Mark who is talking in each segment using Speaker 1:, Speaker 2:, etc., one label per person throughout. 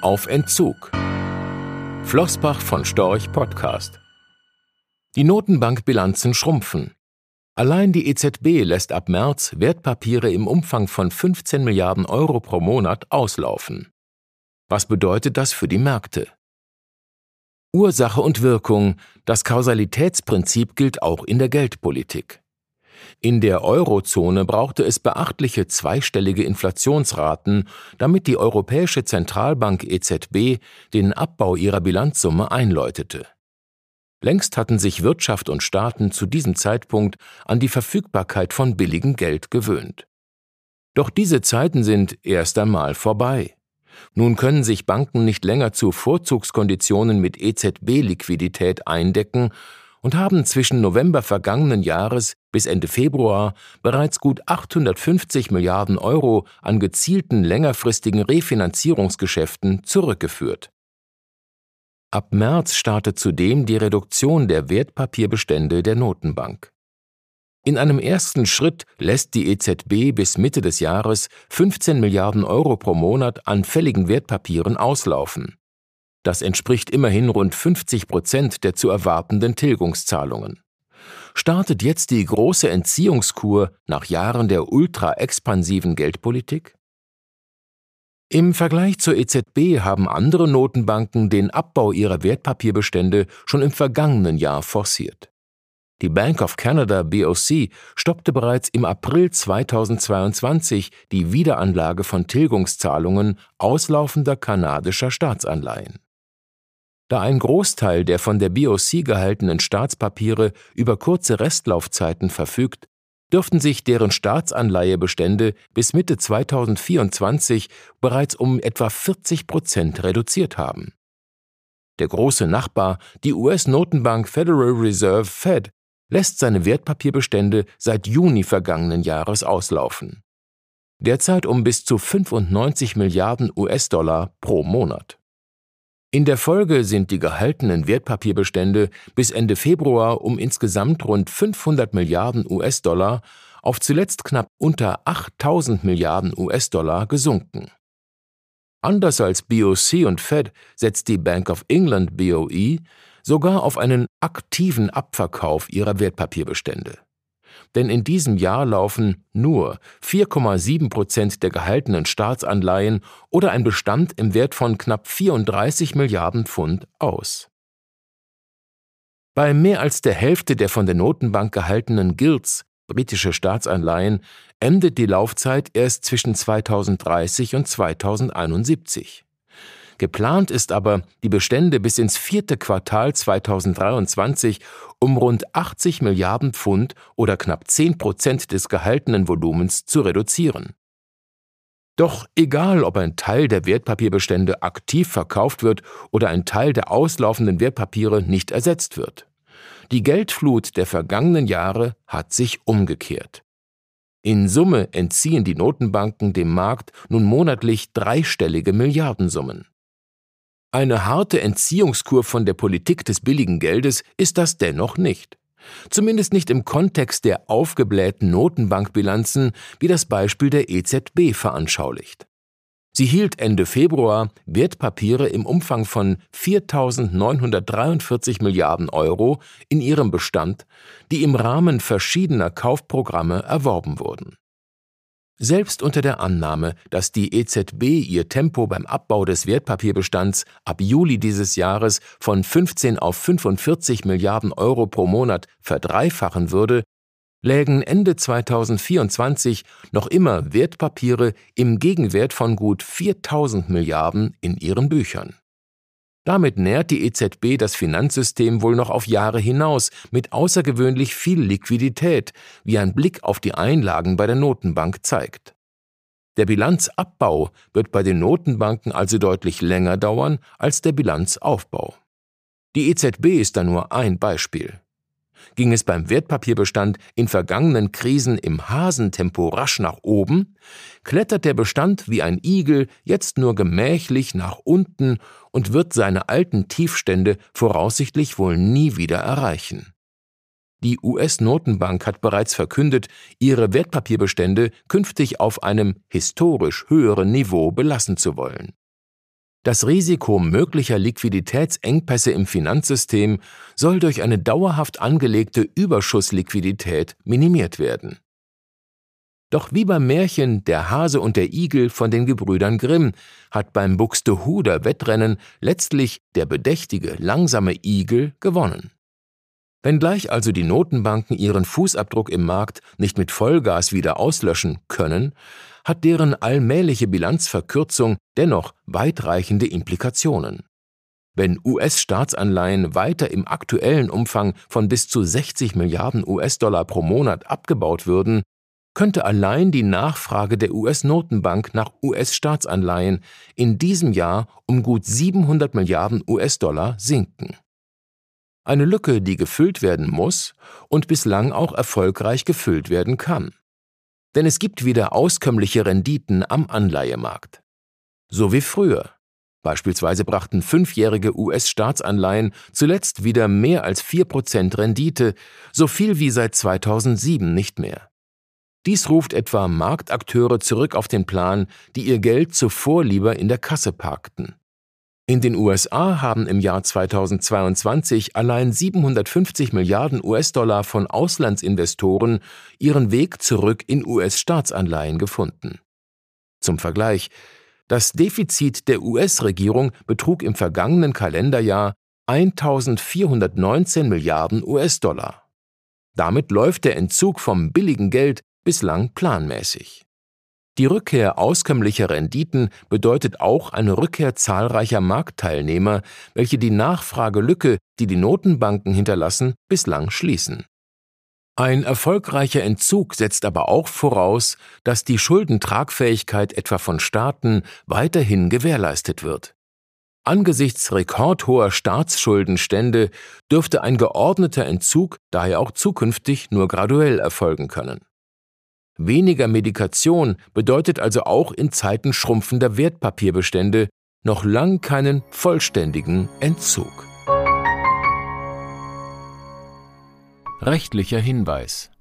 Speaker 1: Auf Entzug. Flossbach von Storch Podcast. Die Notenbankbilanzen schrumpfen. Allein die EZB lässt ab März Wertpapiere im Umfang von 15 Milliarden Euro pro Monat auslaufen. Was bedeutet das für die Märkte? Ursache und Wirkung, das Kausalitätsprinzip gilt auch in der Geldpolitik. In der Eurozone brauchte es beachtliche zweistellige Inflationsraten, damit die Europäische Zentralbank EZB den Abbau ihrer Bilanzsumme einläutete. Längst hatten sich Wirtschaft und Staaten zu diesem Zeitpunkt an die Verfügbarkeit von billigem Geld gewöhnt. Doch diese Zeiten sind erst einmal vorbei. Nun können sich Banken nicht länger zu Vorzugskonditionen mit EZB-Liquidität eindecken und haben zwischen November vergangenen Jahres bis Ende Februar bereits gut 850 Milliarden Euro an gezielten längerfristigen Refinanzierungsgeschäften zurückgeführt. Ab März startet zudem die Reduktion der Wertpapierbestände der Notenbank. In einem ersten Schritt lässt die EZB bis Mitte des Jahres 15 Milliarden Euro pro Monat an fälligen Wertpapieren auslaufen. Das entspricht immerhin rund 50 Prozent der zu erwartenden Tilgungszahlungen. Startet jetzt die große Entziehungskur nach Jahren der ultra-expansiven Geldpolitik? Im Vergleich zur EZB haben andere Notenbanken den Abbau ihrer Wertpapierbestände schon im vergangenen Jahr forciert. Die Bank of Canada BOC stoppte bereits im April 2022 die Wiederanlage von Tilgungszahlungen auslaufender kanadischer Staatsanleihen. Da ein Großteil der von der BOC gehaltenen Staatspapiere über kurze Restlaufzeiten verfügt, dürften sich deren Staatsanleihebestände bis Mitte 2024 bereits um etwa 40 Prozent reduziert haben. Der große Nachbar, die US-Notenbank Federal Reserve Fed, lässt seine Wertpapierbestände seit Juni vergangenen Jahres auslaufen. Derzeit um bis zu 95 Milliarden US-Dollar pro Monat. In der Folge sind die gehaltenen Wertpapierbestände bis Ende Februar um insgesamt rund 500 Milliarden US-Dollar auf zuletzt knapp unter 8000 Milliarden US-Dollar gesunken. Anders als BOC und Fed setzt die Bank of England BOE sogar auf einen aktiven Abverkauf ihrer Wertpapierbestände denn in diesem Jahr laufen nur 4,7 Prozent der gehaltenen Staatsanleihen oder ein Bestand im Wert von knapp 34 Milliarden Pfund aus. Bei mehr als der Hälfte der von der Notenbank gehaltenen Gilts, britische Staatsanleihen, endet die Laufzeit erst zwischen 2030 und 2071. Geplant ist aber, die Bestände bis ins vierte Quartal 2023 um rund 80 Milliarden Pfund oder knapp 10 Prozent des gehaltenen Volumens zu reduzieren. Doch egal, ob ein Teil der Wertpapierbestände aktiv verkauft wird oder ein Teil der auslaufenden Wertpapiere nicht ersetzt wird. Die Geldflut der vergangenen Jahre hat sich umgekehrt. In Summe entziehen die Notenbanken dem Markt nun monatlich dreistellige Milliardensummen. Eine harte Entziehungskur von der Politik des billigen Geldes ist das dennoch nicht. Zumindest nicht im Kontext der aufgeblähten Notenbankbilanzen, wie das Beispiel der EZB veranschaulicht. Sie hielt Ende Februar Wertpapiere im Umfang von 4.943 Milliarden Euro in ihrem Bestand, die im Rahmen verschiedener Kaufprogramme erworben wurden. Selbst unter der Annahme, dass die EZB ihr Tempo beim Abbau des Wertpapierbestands ab Juli dieses Jahres von 15 auf 45 Milliarden Euro pro Monat verdreifachen würde, lägen Ende 2024 noch immer Wertpapiere im Gegenwert von gut 4000 Milliarden in ihren Büchern. Damit nährt die EZB das Finanzsystem wohl noch auf Jahre hinaus mit außergewöhnlich viel Liquidität, wie ein Blick auf die Einlagen bei der Notenbank zeigt. Der Bilanzabbau wird bei den Notenbanken also deutlich länger dauern als der Bilanzaufbau. Die EZB ist da nur ein Beispiel. Ging es beim Wertpapierbestand in vergangenen Krisen im Hasentempo rasch nach oben, klettert der Bestand wie ein Igel jetzt nur gemächlich nach unten und wird seine alten Tiefstände voraussichtlich wohl nie wieder erreichen. Die US-Notenbank hat bereits verkündet, ihre Wertpapierbestände künftig auf einem historisch höheren Niveau belassen zu wollen. Das Risiko möglicher Liquiditätsengpässe im Finanzsystem soll durch eine dauerhaft angelegte Überschussliquidität minimiert werden. Doch wie beim Märchen Der Hase und der Igel von den Gebrüdern Grimm hat beim Buxtehuder Wettrennen letztlich der bedächtige, langsame Igel gewonnen. Wenngleich also die Notenbanken ihren Fußabdruck im Markt nicht mit Vollgas wieder auslöschen können, hat deren allmähliche Bilanzverkürzung dennoch weitreichende Implikationen. Wenn US-Staatsanleihen weiter im aktuellen Umfang von bis zu 60 Milliarden US-Dollar pro Monat abgebaut würden, könnte allein die Nachfrage der US-Notenbank nach US-Staatsanleihen in diesem Jahr um gut 700 Milliarden US-Dollar sinken. Eine Lücke, die gefüllt werden muss und bislang auch erfolgreich gefüllt werden kann. Denn es gibt wieder auskömmliche Renditen am Anleihemarkt. So wie früher. Beispielsweise brachten fünfjährige US-Staatsanleihen zuletzt wieder mehr als 4% Rendite, so viel wie seit 2007 nicht mehr. Dies ruft etwa Marktakteure zurück auf den Plan, die ihr Geld zuvor lieber in der Kasse parkten. In den USA haben im Jahr 2022 allein 750 Milliarden US-Dollar von Auslandsinvestoren ihren Weg zurück in US-Staatsanleihen gefunden. Zum Vergleich, das Defizit der US-Regierung betrug im vergangenen Kalenderjahr 1419 Milliarden US-Dollar. Damit läuft der Entzug vom billigen Geld bislang planmäßig. Die Rückkehr auskömmlicher Renditen bedeutet auch eine Rückkehr zahlreicher Marktteilnehmer, welche die Nachfragelücke, die die Notenbanken hinterlassen, bislang schließen. Ein erfolgreicher Entzug setzt aber auch voraus, dass die Schuldentragfähigkeit etwa von Staaten weiterhin gewährleistet wird. Angesichts rekordhoher Staatsschuldenstände dürfte ein geordneter Entzug daher auch zukünftig nur graduell erfolgen können. Weniger Medikation bedeutet also auch in Zeiten schrumpfender Wertpapierbestände noch lang keinen vollständigen Entzug. Rechtlicher Hinweis.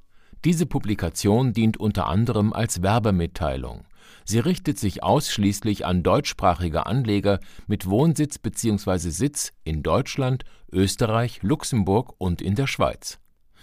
Speaker 1: Diese Publikation dient unter anderem als Werbemitteilung. Sie richtet sich ausschließlich an deutschsprachige Anleger mit Wohnsitz bzw. Sitz in Deutschland, Österreich, Luxemburg und in der Schweiz.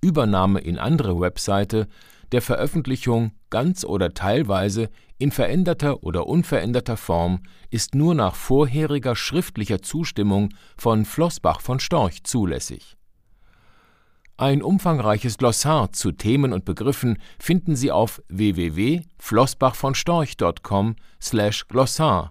Speaker 1: Übernahme in andere Webseite der Veröffentlichung ganz oder teilweise in veränderter oder unveränderter Form ist nur nach vorheriger schriftlicher Zustimmung von Flossbach von Storch zulässig. Ein umfangreiches Glossar zu Themen und Begriffen finden Sie auf www.flossbachvonstorch.com/glossar/.